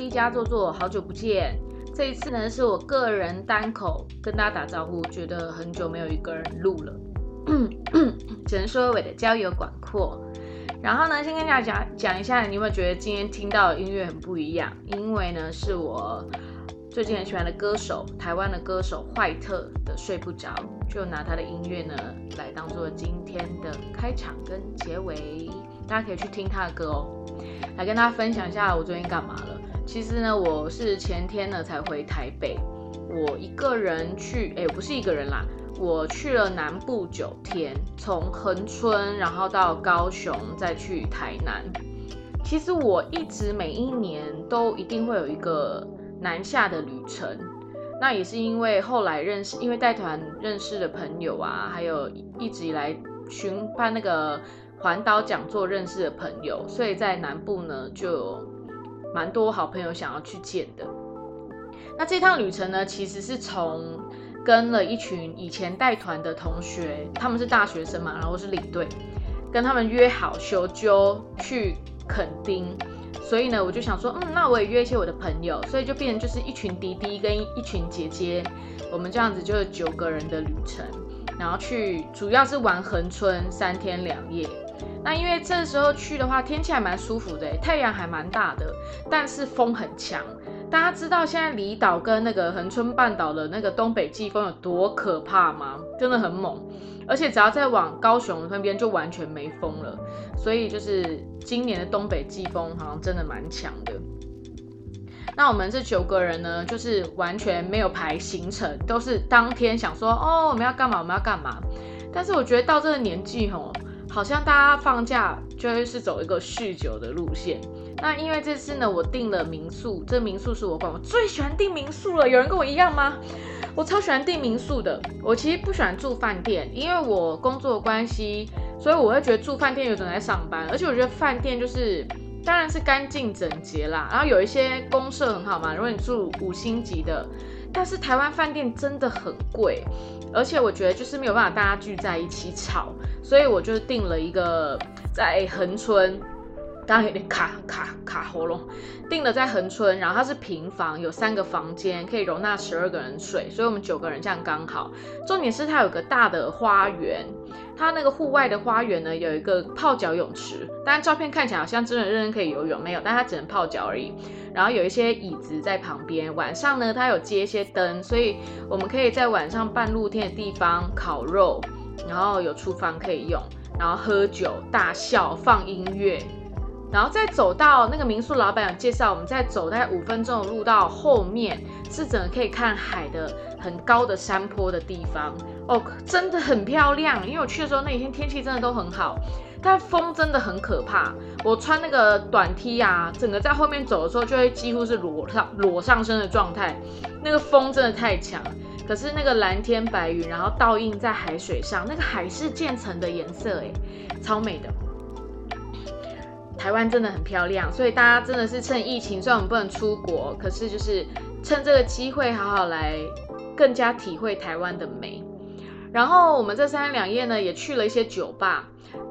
C 加做做，好久不见。这一次呢，是我个人单口跟大家打招呼，觉得很久没有一个人录了，只能说我的交友广阔。然后呢，先跟大家讲讲一下，你有没有觉得今天听到的音乐很不一样？因为呢，是我最近很喜欢的歌手，台湾的歌手坏特的《睡不着》，就拿他的音乐呢来当做今天的开场跟结尾，大家可以去听他的歌哦。来跟大家分享一下我最近干嘛了。其实呢，我是前天呢才回台北，我一个人去，哎，不是一个人啦，我去了南部九天，从恒春然后到高雄，再去台南。其实我一直每一年都一定会有一个南下的旅程，那也是因为后来认识，因为带团认识的朋友啊，还有一直以来巡办那个。环岛讲座认识的朋友，所以在南部呢就蛮多好朋友想要去见的。那这趟旅程呢，其实是从跟了一群以前带团的同学，他们是大学生嘛，然后是领队，跟他们约好修究去垦丁。所以呢，我就想说，嗯，那我也约一些我的朋友，所以就变成就是一群弟弟跟一群姐姐，我们这样子就是九个人的旅程，然后去主要是玩横村三天两夜。那因为这时候去的话，天气还蛮舒服的，太阳还蛮大的，但是风很强。大家知道现在离岛跟那个恒春半岛的那个东北季风有多可怕吗？真的很猛，而且只要再往高雄那边就完全没风了。所以就是今年的东北季风好像真的蛮强的。那我们这九个人呢，就是完全没有排行程，都是当天想说哦我们要干嘛我们要干嘛。但是我觉得到这个年纪吼。好像大家放假就会是走一个酗酒的路线。那因为这次呢，我订了民宿，这民宿是我管，我最喜欢订民宿了。有人跟我一样吗？我超喜欢订民宿的。我其实不喜欢住饭店，因为我工作关系，所以我会觉得住饭店有种在上班。而且我觉得饭店就是，当然是干净整洁啦，然后有一些公设很好嘛。如果你住五星级的。但是台湾饭店真的很贵，而且我觉得就是没有办法大家聚在一起吵，所以我就定了一个在恒春，当然有点卡卡卡喉咙，定了在恒春，然后它是平房，有三个房间，可以容纳十二个人睡，所以我们九个人这样刚好。重点是它有个大的花园，它那个户外的花园呢有一个泡脚泳池，但照片看起来好像真的认真可以游泳，没有，但它只能泡脚而已。然后有一些椅子在旁边，晚上呢，它有接一些灯，所以我们可以在晚上半露天的地方烤肉，然后有厨房可以用，然后喝酒、大笑、放音乐，然后再走到那个民宿老板有介绍，我们再走大概五分钟的路到后面是整个可以看海的很高的山坡的地方哦，真的很漂亮。因为我去的时候那一天天气真的都很好。但风真的很可怕，我穿那个短 T 啊，整个在后面走的时候就会几乎是裸上裸上身的状态，那个风真的太强。可是那个蓝天白云，然后倒映在海水上，那个海是渐层的颜色，哎，超美的。台湾真的很漂亮，所以大家真的是趁疫情，虽然我们不能出国，可是就是趁这个机会好好来更加体会台湾的美。然后我们这三天两夜呢，也去了一些酒吧。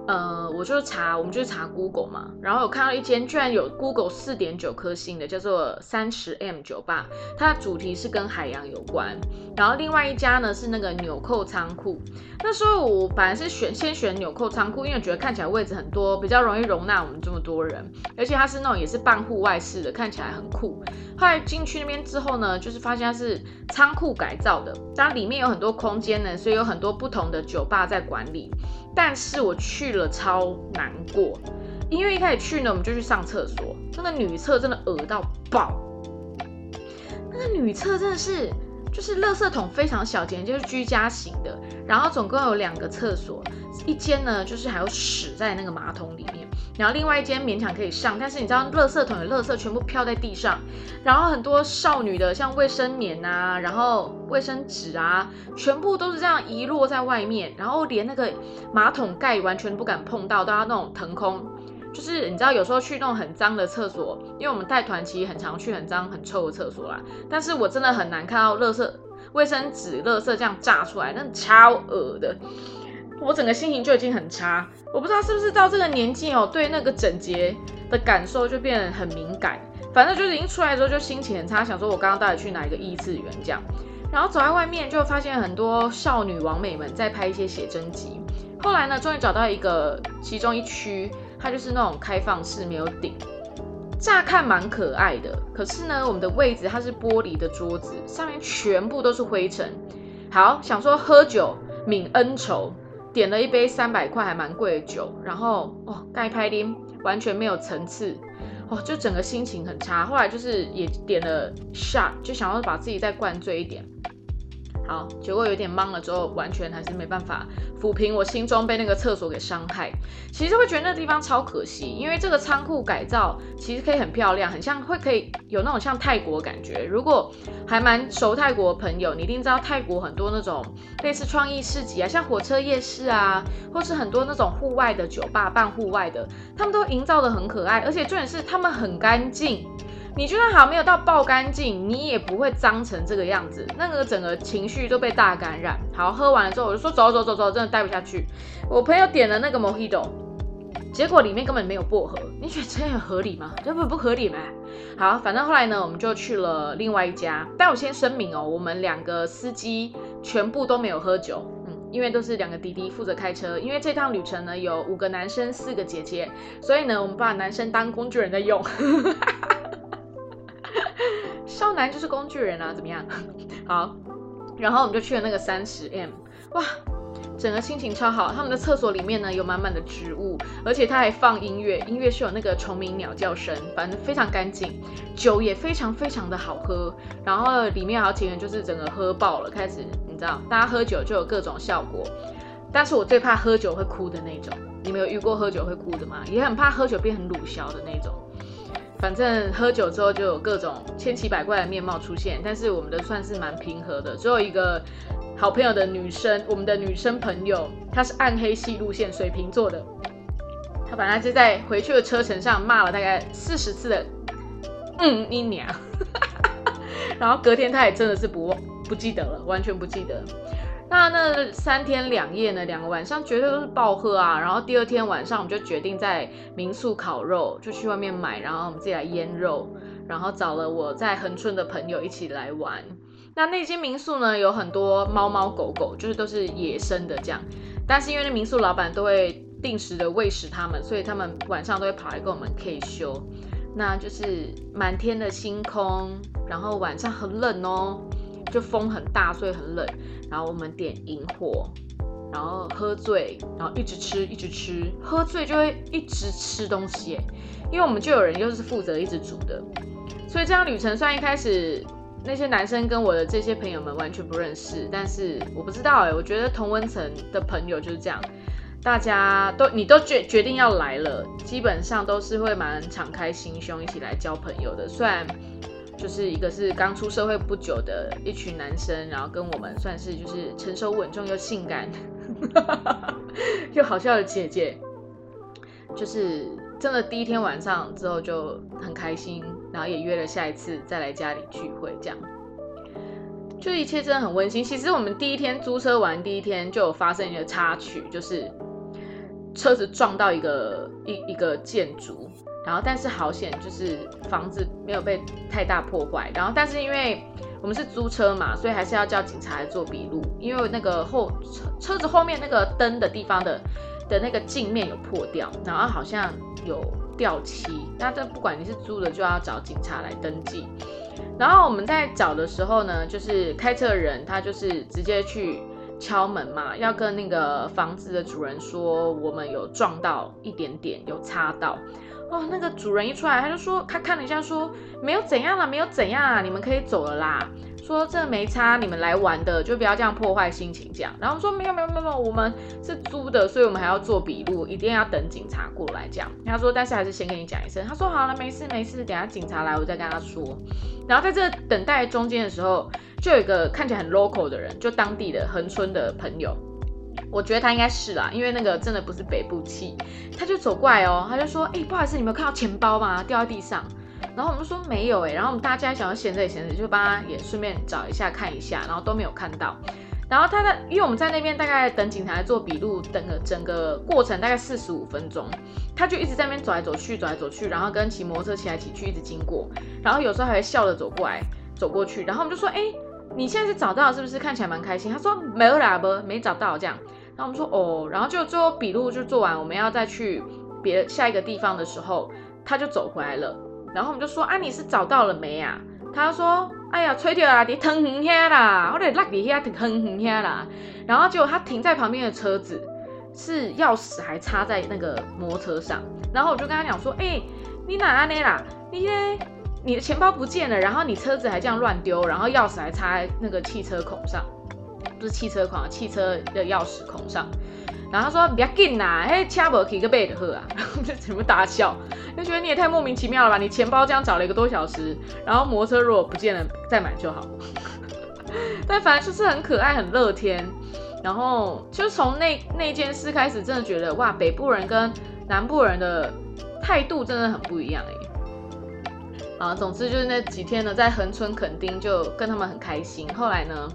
呃，我就查，我们就查 Google 嘛，然后有看到一间居然有 Google 四点九颗星的，叫做三十 M 酒吧，它的主题是跟海洋有关。然后另外一家呢是那个纽扣仓库，那时候我本来是选先选纽扣仓库，因为觉得看起来位置很多，比较容易容纳我们这么多人，而且它是那种也是半户外式的，看起来很酷。后来进去那边之后呢，就是发现它是仓库改造的，当里面有很多空间呢，所以有很多不同的酒吧在管理。但是我去了超难过，因为一开始去呢，我们就去上厕所，那个女厕真的恶到爆，那个女厕真的是就是垃圾桶非常小间，就是居家型的，然后总共有两个厕所，一间呢就是还有屎在那个马桶里面。然后另外一间勉强可以上，但是你知道，垃圾桶的垃圾全部飘在地上，然后很多少女的像卫生棉啊，然后卫生纸啊，全部都是这样遗落在外面，然后连那个马桶盖完全不敢碰到，都要那种腾空。就是你知道，有时候去那种很脏的厕所，因为我们带团其实很常去很脏很臭的厕所啦，但是我真的很难看到垃圾卫生纸垃圾这样炸出来，那超恶的。我整个心情就已经很差，我不知道是不是到这个年纪哦，对那个整洁的感受就变得很敏感。反正就是已经出来之后就心情很差，想说我刚刚到底去哪一个异次元这样。然后走在外面就发现很多少女王美们在拍一些写真集。后来呢，终于找到一个其中一区，它就是那种开放式，没有顶，乍看蛮可爱的。可是呢，我们的位置它是玻璃的桌子，上面全部都是灰尘。好，想说喝酒泯恩仇，点了一杯三百块还蛮贵的酒，然后哦，盖拍丁完全没有层次，哦，就整个心情很差。后来就是也点了 shot，就想要把自己再灌醉一点。好，结果有点懵了之后，完全还是没办法抚平我心中被那个厕所给伤害。其实会觉得那地方超可惜，因为这个仓库改造其实可以很漂亮，很像会可以有那种像泰国感觉。如果还蛮熟泰国的朋友，你一定知道泰国很多那种类似创意市集啊，像火车夜市啊，或是很多那种户外的酒吧办户外的，他们都营造的很可爱，而且重点是他们很干净。你就算好没有到爆干净，你也不会脏成这个样子。那个整个情绪都被大感染。好，喝完了之后我就说走走走走，真的待不下去。我朋友点了那个 Mojito，结果里面根本没有薄荷。你觉得这样合理吗？这不不合理吗？好，反正后来呢，我们就去了另外一家。但我先声明哦，我们两个司机全部都没有喝酒，嗯，因为都是两个弟弟负责开车。因为这趟旅程呢有五个男生，四个姐姐，所以呢我们把男生当工具人在用。少男就是工具人啊，怎么样？好，然后我们就去了那个三十 M，哇，整个心情超好。他们的厕所里面呢有满满的植物，而且他还放音乐，音乐是有那个虫鸣鸟叫声，反正非常干净。酒也非常非常的好喝，然后里面好几个人就是整个喝爆了，开始你知道，大家喝酒就有各种效果。但是我最怕喝酒会哭的那种，你们有遇过喝酒会哭的吗？也很怕喝酒变成鲁小的那种。反正喝酒之后就有各种千奇百怪的面貌出现，但是我们的算是蛮平和的。只有一个好朋友的女生，我们的女生朋友，她是暗黑系路线，水瓶座的。她本来就在回去的车程上骂了大概四十次的“嗯你娘”，然后隔天她也真的是不不记得了，完全不记得。那那三天两夜呢，两个晚上绝对都是暴喝啊！然后第二天晚上，我们就决定在民宿烤肉，就去外面买，然后我们自己来腌肉，然后找了我在恒春的朋友一起来玩。那那间民宿呢，有很多猫猫狗狗，就是都是野生的这样。但是因为那民宿老板都会定时的喂食它们，所以他们晚上都会跑来跟我们 K 修。那就是满天的星空，然后晚上很冷哦。就风很大，所以很冷。然后我们点萤火，然后喝醉，然后一直吃，一直吃。喝醉就会一直吃东西，因为我们就有人又是负责一直煮的。所以这样旅程虽然一开始那些男生跟我的这些朋友们完全不认识，但是我不知道哎，我觉得同温层的朋友就是这样，大家都你都决决定要来了，基本上都是会蛮敞开心胸一起来交朋友的。虽然。就是一个是刚出社会不久的一群男生，然后跟我们算是就是成熟稳重又性感又好笑的姐姐，就是真的第一天晚上之后就很开心，然后也约了下一次再来家里聚会，这样就一切真的很温馨。其实我们第一天租车玩第一天就有发生一个插曲，就是车子撞到一个一一个建筑。然后，但是好险，就是房子没有被太大破坏。然后，但是因为我们是租车嘛，所以还是要叫警察来做笔录。因为那个后车车子后面那个灯的地方的的那个镜面有破掉，然后好像有掉漆。那这不管你是租的，就要找警察来登记。然后我们在找的时候呢，就是开车的人他就是直接去敲门嘛，要跟那个房子的主人说，我们有撞到一点点，有擦到。哦，那个主人一出来，他就说，他看了一下，说没有怎样了，没有怎样啊，你们可以走了啦。说这没差，你们来玩的就不要这样破坏心情，这样。然后说没有没有没有，我们是租的，所以我们还要做笔录，一定要等警察过来这样。他说，但是还是先跟你讲一声。他说好了，没事没事，等下警察来我再跟他说。然后在这等待中间的时候，就有一个看起来很 local 的人，就当地的恒村的朋友。我觉得他应该是啦，因为那个真的不是北部气，他就走过来哦，他就说：“哎，不好意思，你没有看到钱包吗？掉在地上。”然后我们说没有哎，然后我们大家想要闲着也闲着，就帮他也顺便找一下看一下，然后都没有看到。然后他在，因为我们在那边大概等警察做笔录，等个整个过程大概四十五分钟，他就一直在那边走来走去，走来走去，然后跟骑摩托车骑来骑去，一直经过，然后有时候还会笑着走过来，走过去，然后我们就说，哎，你现在是找到是不是？看起来蛮开心。他说没有啦，不，没找到这样。然后我们说，哦，然后就最后笔录就做完，我们要再去别下一个地方的时候，他就走回来了。然后我们就说，啊，你是找到了没呀？他说。哎呀，吹掉啦！你疼很遐啦，我得拉底下疼很遐啦。然后结果他停在旁边的车子是钥匙还插在那个摩托车上。然后我就跟他讲说，哎，你哪安呢啦？你你的钱包不见了，然后你车子还这样乱丢，然后钥匙还插在那个汽车孔上，不是汽车孔，汽车的钥匙孔上。然后他说不要紧啦，嘿，车无去个背的喝啊，然后就全部大笑，就觉得你也太莫名其妙了吧？你钱包这样找了一个多小时，然后摩托车如果不见了再买就好。但反正就是很可爱，很乐天。然后就从那那件事开始，真的觉得哇，北部人跟南部人的态度真的很不一样哎。啊，总之就是那几天呢，在横村垦丁就跟他们很开心。后来呢？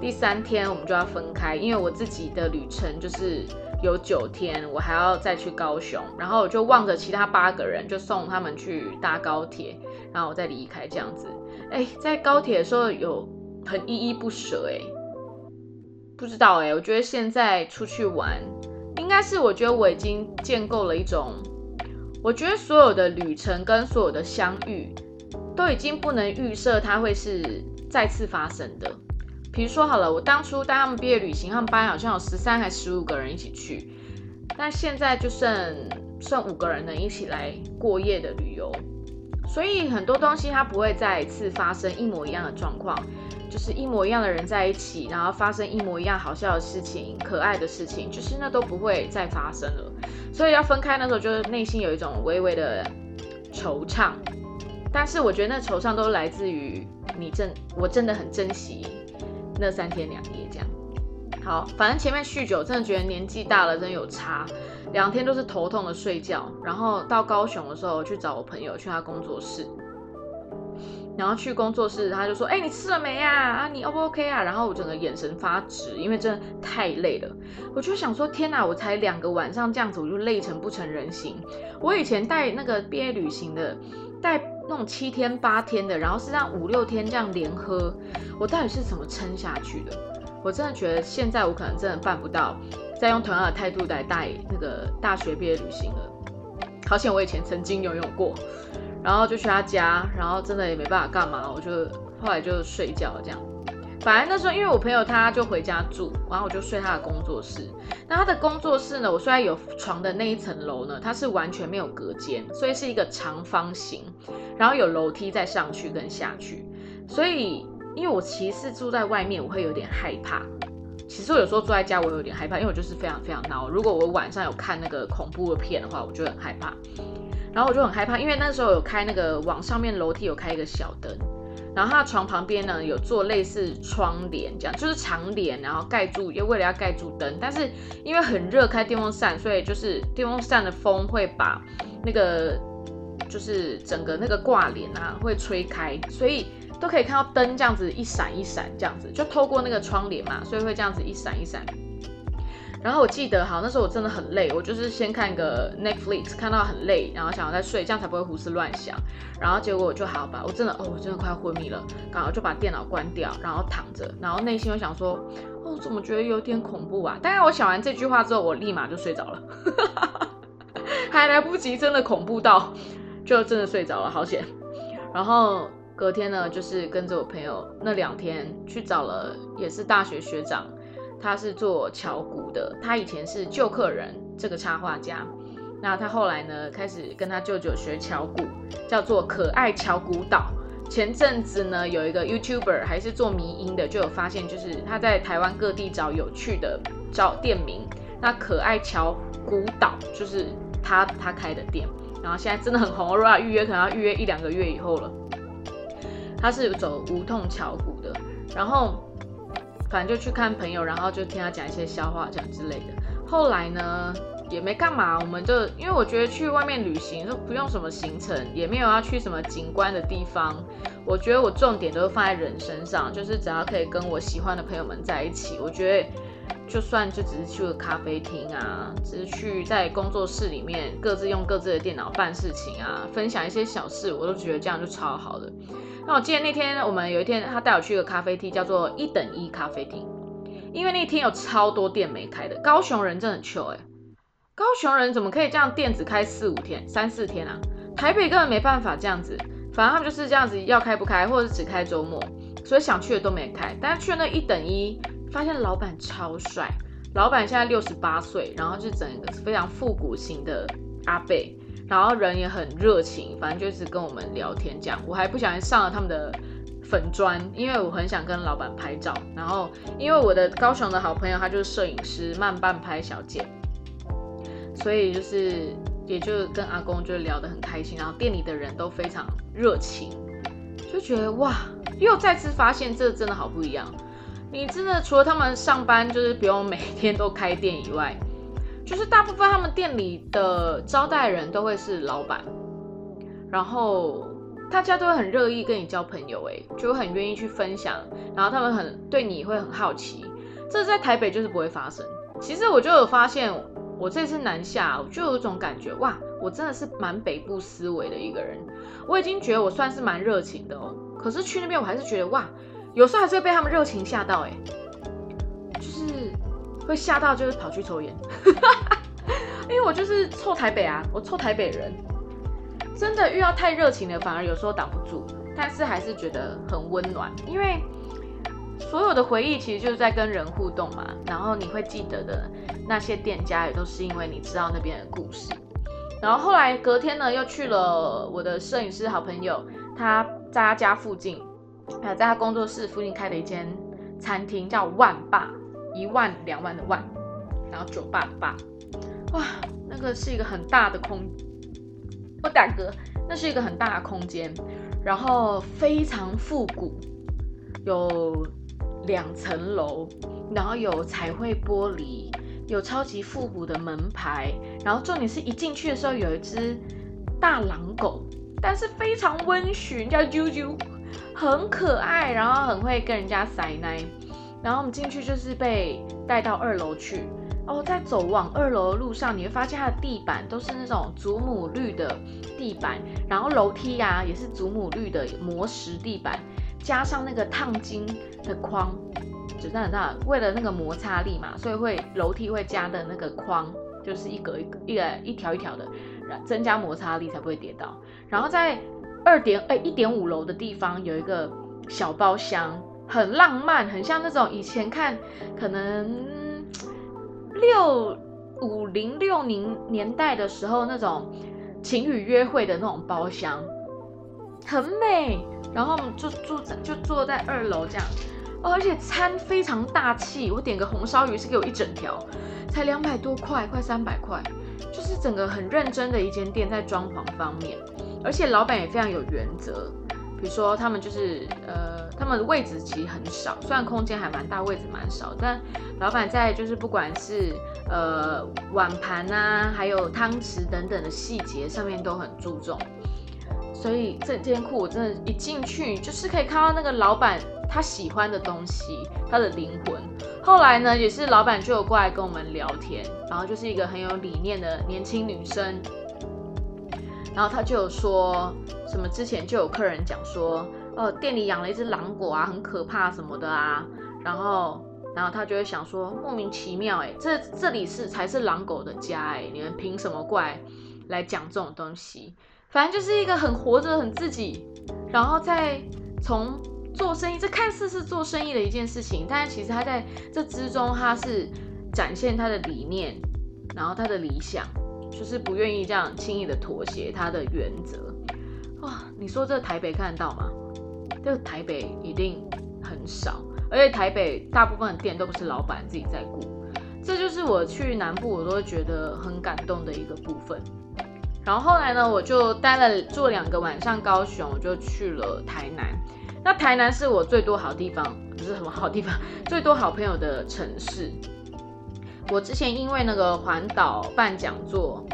第三天我们就要分开，因为我自己的旅程就是有九天，我还要再去高雄，然后我就望着其他八个人，就送他们去搭高铁，然后我再离开这样子。哎，在高铁的时候有很依依不舍，哎，不知道哎，我觉得现在出去玩，应该是我觉得我已经建构了一种，我觉得所有的旅程跟所有的相遇，都已经不能预设它会是再次发生的。比如说好了，我当初带他们毕业旅行，他们班好像有十三还十五个人一起去，但现在就剩剩五个人能一起来过夜的旅游，所以很多东西它不会再次发生一模一样的状况，就是一模一样的人在一起，然后发生一模一样好笑的事情、可爱的事情，就是那都不会再发生了。所以要分开那时候，就是内心有一种微微的惆怅，但是我觉得那惆怅都来自于你真，我真的很珍惜。那三天两夜这样，好，反正前面酗酒真的觉得年纪大了真的有差，两天都是头痛的睡觉，然后到高雄的时候去找我朋友去他工作室，然后去工作室他就说，哎，你吃了没呀？啊，你 O 不 OK 啊？然后我整个眼神发直，因为真的太累了，我就想说，天哪，我才两个晚上这样子，我就累成不成人形。我以前带那个毕业旅行的，带。那种七天八天的，然后是这样五六天这样连喝，我到底是怎么撑下去的？我真的觉得现在我可能真的办不到，再用同样的态度来带那个大学毕业旅行了。好险我以前曾经游泳过，然后就去他家，然后真的也没办法干嘛，我就后来就睡觉这样。反正那时候，因为我朋友他就回家住，然后我就睡他的工作室。那他的工作室呢，我虽然有床的那一层楼呢，它是完全没有隔间，所以是一个长方形，然后有楼梯再上去跟下去。所以，因为我其实住在外面，我会有点害怕。其实我有时候住在家，我有点害怕，因为我就是非常非常闹。如果我晚上有看那个恐怖的片的话，我就很害怕。然后我就很害怕，因为那时候有开那个往上面楼梯有开一个小灯。然后他的床旁边呢有做类似窗帘，这样就是长帘，然后盖住，又为了要盖住灯。但是因为很热，开电风扇，所以就是电风扇的风会把那个就是整个那个挂帘啊会吹开，所以都可以看到灯这样子一闪一闪，这样子就透过那个窗帘嘛，所以会这样子一闪一闪。然后我记得，好，那时候我真的很累，我就是先看个 Netflix，看到很累，然后想要再睡，这样才不会胡思乱想。然后结果我就好吧，我真的，哦，我真的快昏迷了，刚好就把电脑关掉，然后躺着，然后内心又想说，哦，怎么觉得有点恐怖啊？但是我想完这句话之后，我立马就睡着了，还来不及真的恐怖到，就真的睡着了，好险。然后隔天呢，就是跟着我朋友那两天去找了，也是大学学长。他是做巧骨的，他以前是旧客人这个插画家，那他后来呢开始跟他舅舅学巧骨，叫做可爱巧骨岛。前阵子呢有一个 YouTuber 还是做迷音的，就有发现就是他在台湾各地找有趣的找店名，那可爱巧骨岛就是他他开的店，然后现在真的很红，如果要预约可能要预约一两个月以后了。他是走无痛巧骨的，然后。反正就去看朋友，然后就听他讲一些笑话，讲之类的。后来呢，也没干嘛，我们就因为我觉得去外面旅行就不用什么行程，也没有要去什么景观的地方。我觉得我重点都是放在人身上，就是只要可以跟我喜欢的朋友们在一起，我觉得就算就只是去个咖啡厅啊，只是去在工作室里面各自用各自的电脑办事情啊，分享一些小事，我都觉得这样就超好的。那我记得那天我们有一天他带我去一个咖啡厅，叫做一等一咖啡厅。因为那天有超多店没开的，高雄人真的很糗哎！高雄人怎么可以这样店只开四五天、三四天啊？台北根本没办法这样子，反正他们就是这样子，要开不开，或者是只开周末，所以想去的都没开。但是去那一等一，发现老板超帅，老板现在六十八岁，然后就整个非常复古型的阿贝，然后人也很热情，反正就是跟我们聊天这样。我还不小心上了他们的。粉砖，因为我很想跟老板拍照，然后因为我的高雄的好朋友他就是摄影师慢半拍小姐，所以就是也就跟阿公就聊得很开心，然后店里的人都非常热情，就觉得哇，又再次发现这真的好不一样。你真的除了他们上班就是不用每天都开店以外，就是大部分他们店里的招待人都会是老板，然后。大家都会很乐意跟你交朋友，哎，就很愿意去分享，然后他们很对你会很好奇，这在台北就是不会发生。其实我就有发现，我这次南下，我就有一种感觉，哇，我真的是蛮北部思维的一个人。我已经觉得我算是蛮热情的哦，可是去那边我还是觉得，哇，有时候还是会被他们热情吓到，哎，会吓到，就是跑去抽烟，因为我就是臭台北啊，我臭台北人。真的遇到太热情的，反而有时候挡不住，但是还是觉得很温暖，因为所有的回忆其实就是在跟人互动嘛。然后你会记得的那些店家，也都是因为你知道那边的故事。然后后来隔天呢，又去了我的摄影师好朋友，他在他家附近，还有在他工作室附近开的一间餐厅，叫万霸，一万两万的万，然后九八的吧，哇，那个是一个很大的空。我打嗝，那是一个很大的空间，然后非常复古，有两层楼，然后有彩绘玻璃，有超级复古的门牌，然后重点是一进去的时候有一只大狼狗，但是非常温驯，叫啾啾，很可爱，然后很会跟人家塞奶，然后我们进去就是被带到二楼去。哦，在走往二楼的路上，你会发现它的地板都是那种祖母绿的地板，然后楼梯呀也是祖母绿的磨石地板，加上那个烫金的框，就这样大，为了那个摩擦力嘛，所以会楼梯会加的那个框，就是一格一格一个一条一条的，增加摩擦力才不会跌倒。然后在二点哎一点五楼的地方有一个小包厢，很浪漫，很像那种以前看可能。六五零六零年代的时候，那种情侣约会的那种包厢，很美。然后我们就住在就坐在二楼这样，而且餐非常大气。我点个红烧鱼是给我一整条，才两百多块，快三百块。就是整个很认真的一间店，在装潢方面，而且老板也非常有原则。比如说，他们就是呃，他们的位置其实很少，虽然空间还蛮大，位置蛮少，但老板在就是不管是呃碗盘啊，还有汤匙等等的细节上面都很注重。所以这间库我真的，一进去就是可以看到那个老板他喜欢的东西，他的灵魂。后来呢，也是老板就有过来跟我们聊天，然后就是一个很有理念的年轻女生。然后他就有说什么，之前就有客人讲说，呃，店里养了一只狼狗啊，很可怕什么的啊。然后，然后他就会想说，莫名其妙，哎，这这里是才是狼狗的家，哎，你们凭什么过来来讲这种东西？反正就是一个很活着、很自己，然后再从做生意，这看似是做生意的一件事情，但是其实他在这之中，他是展现他的理念，然后他的理想。就是不愿意这样轻易的妥协他的原则，哇！你说这台北看得到吗？这台北一定很少，而且台北大部分的店都不是老板自己在顾，这就是我去南部我都觉得很感动的一个部分。然后后来呢，我就待了住两个晚上高雄，我就去了台南。那台南是我最多好地方，不是什么好地方，最多好朋友的城市。我之前因为那个环岛办讲座，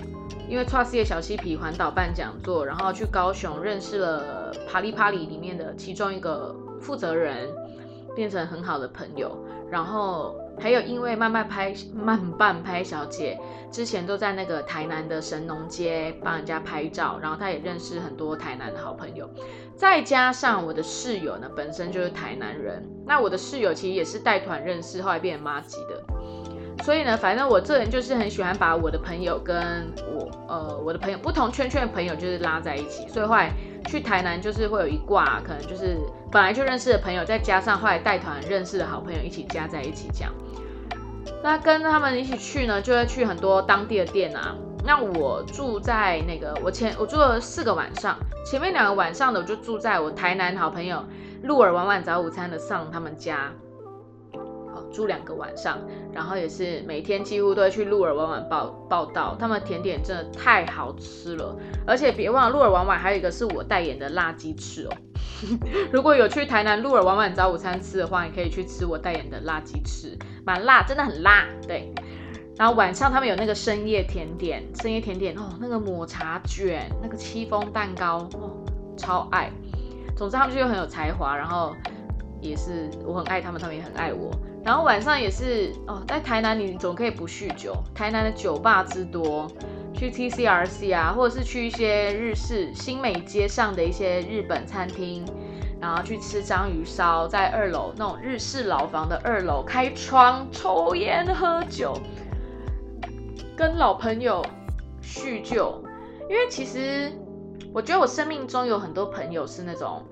因为 Trusty 小嬉皮环岛办讲座，然后去高雄认识了帕里帕里里面的其中一个负责人，变成很好的朋友。然后还有因为慢慢拍慢半拍小姐之前都在那个台南的神农街帮人家拍照，然后她也认识很多台南的好朋友。再加上我的室友呢，本身就是台南人，那我的室友其实也是带团认识，后来变成妈级的。所以呢，反正我这人就是很喜欢把我的朋友跟我呃我的朋友不同圈圈的朋友就是拉在一起，所以后来去台南就是会有一挂，可能就是本来就认识的朋友，再加上后来带团认识的好朋友一起加在一起这样。那跟他们一起去呢，就会去很多当地的店啊。那我住在那个，我前我住了四个晚上，前面两个晚上的我就住在我台南好朋友鹿尔晚晚早午餐的上他们家，住两个晚上，然后也是每天几乎都会去鹿儿晚晚报报道，他们甜点真的太好吃了，而且别忘了鹿儿晚晚还有一个是我代言的辣鸡翅哦，如果有去台南鹿儿晚晚早午餐吃的话，你可以去吃我代言的辣鸡翅，蛮辣，真的很辣，对。然后晚上他们有那个深夜甜点，深夜甜点哦，那个抹茶卷，那个戚风蛋糕哦，超爱。总之他们就很有才华，然后也是我很爱他们，他们也很爱我。然后晚上也是哦，在台南你总可以不酗酒，台南的酒吧之多，去 T C R C 啊，或者是去一些日式新美街上的一些日本餐厅，然后去吃章鱼烧，在二楼那种日式老房的二楼开窗抽烟喝酒。跟老朋友叙旧，因为其实我觉得我生命中有很多朋友是那种，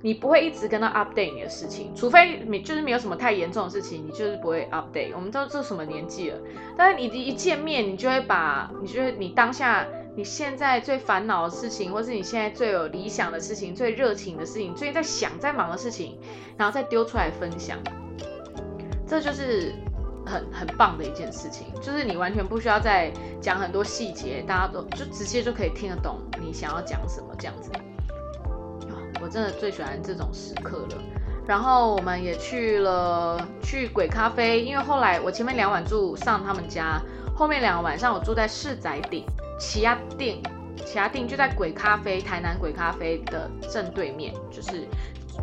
你不会一直跟他 update 你的事情，除非你就是没有什么太严重的事情，你就是不会 update。我们都这什么年纪了，但是你一见面，你就会把你觉得你当下你现在最烦恼的事情，或是你现在最有理想的事情、最热情的事情、最近在想在忙的事情，然后再丢出来分享，这就是。很很棒的一件事情，就是你完全不需要再讲很多细节，大家都就直接就可以听得懂你想要讲什么这样子。我真的最喜欢这种时刻了。然后我们也去了去鬼咖啡，因为后来我前面两晚住上他们家，后面两个晚上我住在市仔顶奇亚店，奇亚店就在鬼咖啡台南鬼咖啡的正对面，就是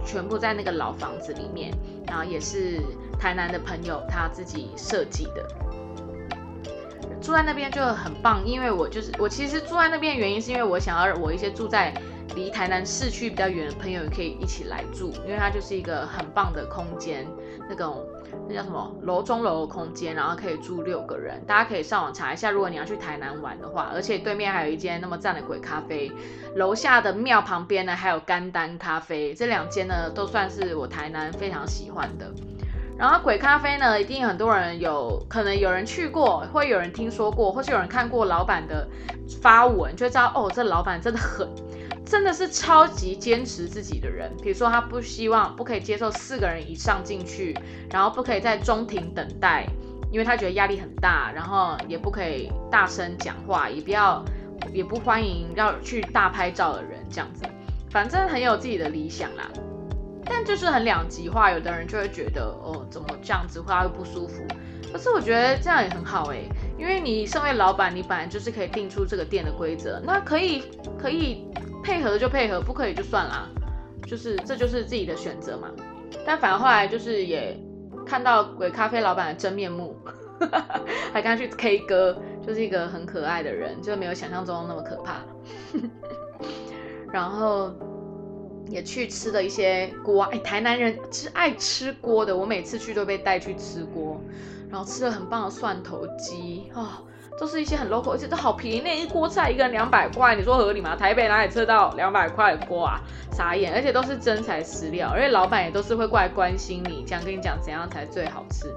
全部在那个老房子里面，然后也是。台南的朋友他自己设计的，住在那边就很棒，因为我就是我其实住在那边的原因是因为我想要我一些住在离台南市区比较远的朋友也可以一起来住，因为它就是一个很棒的空间，那种那叫什么楼中楼的空间，然后可以住六个人，大家可以上网查一下，如果你要去台南玩的话，而且对面还有一间那么赞的鬼咖啡，楼下的庙旁边呢还有甘丹咖啡，这两间呢都算是我台南非常喜欢的。然后鬼咖啡呢，一定很多人有可能有人去过，会有人听说过，或是有人看过老板的发文，就知道哦，这老板真的很，真的是超级坚持自己的人。比如说他不希望不可以接受四个人以上进去，然后不可以在中庭等待，因为他觉得压力很大，然后也不可以大声讲话，也不要也不欢迎要去大拍照的人这样子，反正很有自己的理想啦。但就是很两极化，有的人就会觉得哦，怎么这样子，他会不舒服。可是我觉得这样也很好哎，因为你身为老板，你本来就是可以定出这个店的规则，那可以可以配合就配合，不可以就算啦，就是这就是自己的选择嘛。但反而后来就是也看到鬼咖啡老板的真面目，还跟他去 K 歌，就是一个很可爱的人，就没有想象中那么可怕。然后。也去吃了一些锅，哎，台南人是爱吃锅的，我每次去都被带去吃锅，然后吃了很棒的蒜头鸡，哦，都是一些很 local，而且都好便宜，那一锅菜一个人两百块，你说合理吗？台北哪里吃到两百块的锅啊？傻眼，而且都是真材实料，而且老板也都是会过来关心你，讲跟你讲怎样才最好吃。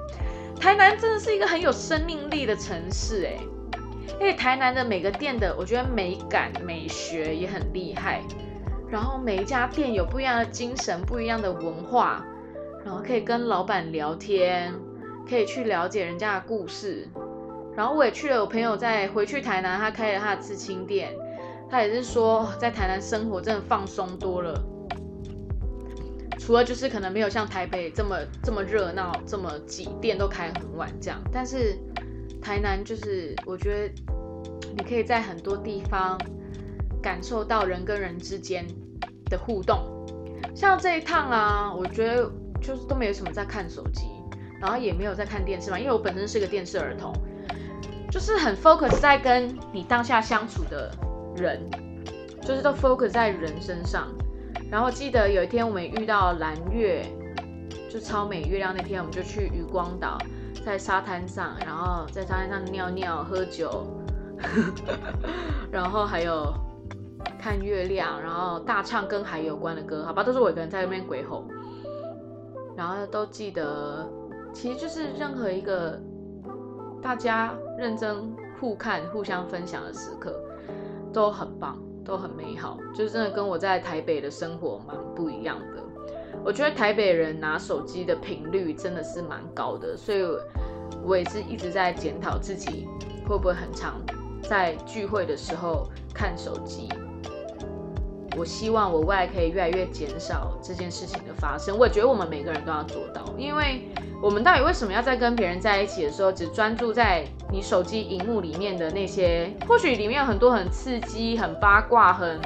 台南真的是一个很有生命力的城市，哎，而且台南的每个店的，我觉得美感美学也很厉害。然后每一家店有不一样的精神，不一样的文化，然后可以跟老板聊天，可以去了解人家的故事。然后我也去了，我朋友在回去台南，他开了他的刺青店，他也是说在台南生活真的放松多了。除了就是可能没有像台北这么这么热闹，这么挤，店都开很晚这样，但是台南就是我觉得你可以在很多地方感受到人跟人之间的互动。像这一趟啊，我觉得就是都没有什么在看手机，然后也没有在看电视嘛，因为我本身是个电视儿童，就是很 focus 在跟你当下相处的人，就是都 focus 在人身上。然后记得有一天我们遇到蓝月，就超美月亮那天，我们就去渔光岛，在沙滩上，然后在沙滩上尿尿、喝酒，然后还有看月亮，然后大唱跟海有关的歌，好吧，都是我一个人在那边鬼吼。然后都记得，其实就是任何一个大家认真互看、互相分享的时刻，都很棒。都很美好，就是真的跟我在台北的生活蛮不一样的。我觉得台北人拿手机的频率真的是蛮高的，所以我也是一直在检讨自己会不会很常在聚会的时候看手机。我希望我未来可以越来越减少这件事情的发生。我也觉得我们每个人都要做到，因为我们到底为什么要在跟别人在一起的时候，只专注在你手机荧幕里面的那些？或许里面有很多很刺激、很八卦、很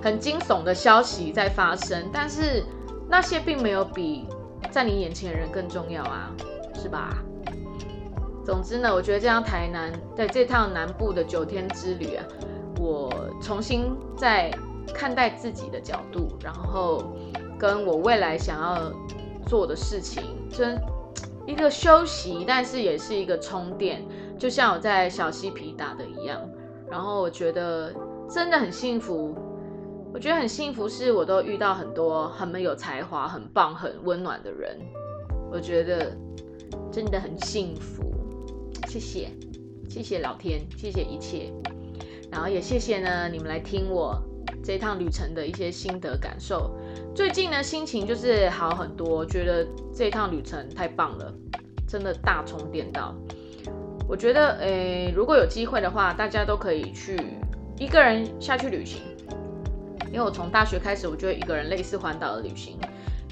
很惊悚的消息在发生，但是那些并没有比在你眼前的人更重要啊，是吧？总之呢，我觉得这趟台南在这趟南部的九天之旅啊，我重新在。看待自己的角度，然后跟我未来想要做的事情，真一个休息，但是也是一个充电，就像我在小溪皮打的一样。然后我觉得真的很幸福，我觉得很幸福，是我都遇到很多很有才华、很棒、很温暖的人。我觉得真的很幸福，谢谢，谢谢老天，谢谢一切，然后也谢谢呢你们来听我。这一趟旅程的一些心得感受，最近呢心情就是好很多，觉得这一趟旅程太棒了，真的大充电到。我觉得，诶，如果有机会的话，大家都可以去一个人下去旅行。因为我从大学开始，我就一个人类似环岛的旅行，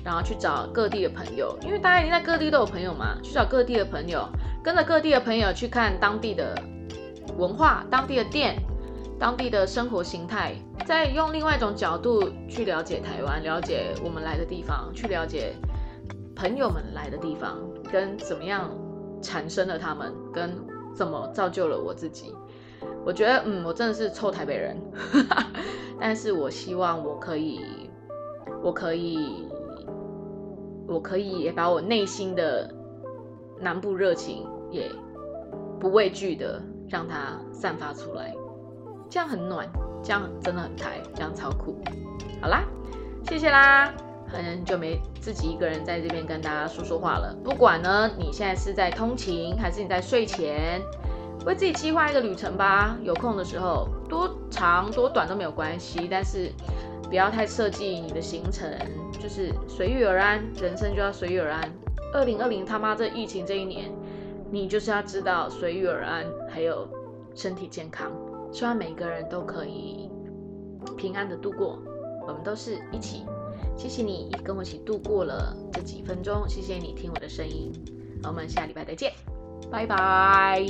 然后去找各地的朋友，因为大家已经在各地都有朋友嘛，去找各地的朋友，跟着各地的朋友去看当地的文化、当地的店、当地的生活形态。再用另外一种角度去了解台湾，了解我们来的地方，去了解朋友们来的地方，跟怎么样产生了他们，跟怎么造就了我自己。我觉得，嗯，我真的是臭台北人，但是我希望我可以，我可以，我可以也把我内心的南部热情也不畏惧的让它散发出来，这样很暖。这样真的很台，这样超酷。好啦，谢谢啦，很久没自己一个人在这边跟大家说说话了。不管呢，你现在是在通勤，还是你在睡前，为自己计划一个旅程吧。有空的时候，多长多短都没有关系，但是不要太设计你的行程，就是随遇而安。人生就要随遇而安。二零二零他妈这疫情这一年，你就是要知道随遇而安，还有身体健康。希望每个人都可以平安的度过，我们都是一起。谢谢你跟我一起度过了这几分钟，谢谢你听我的声音，我们下礼拜再见，拜拜。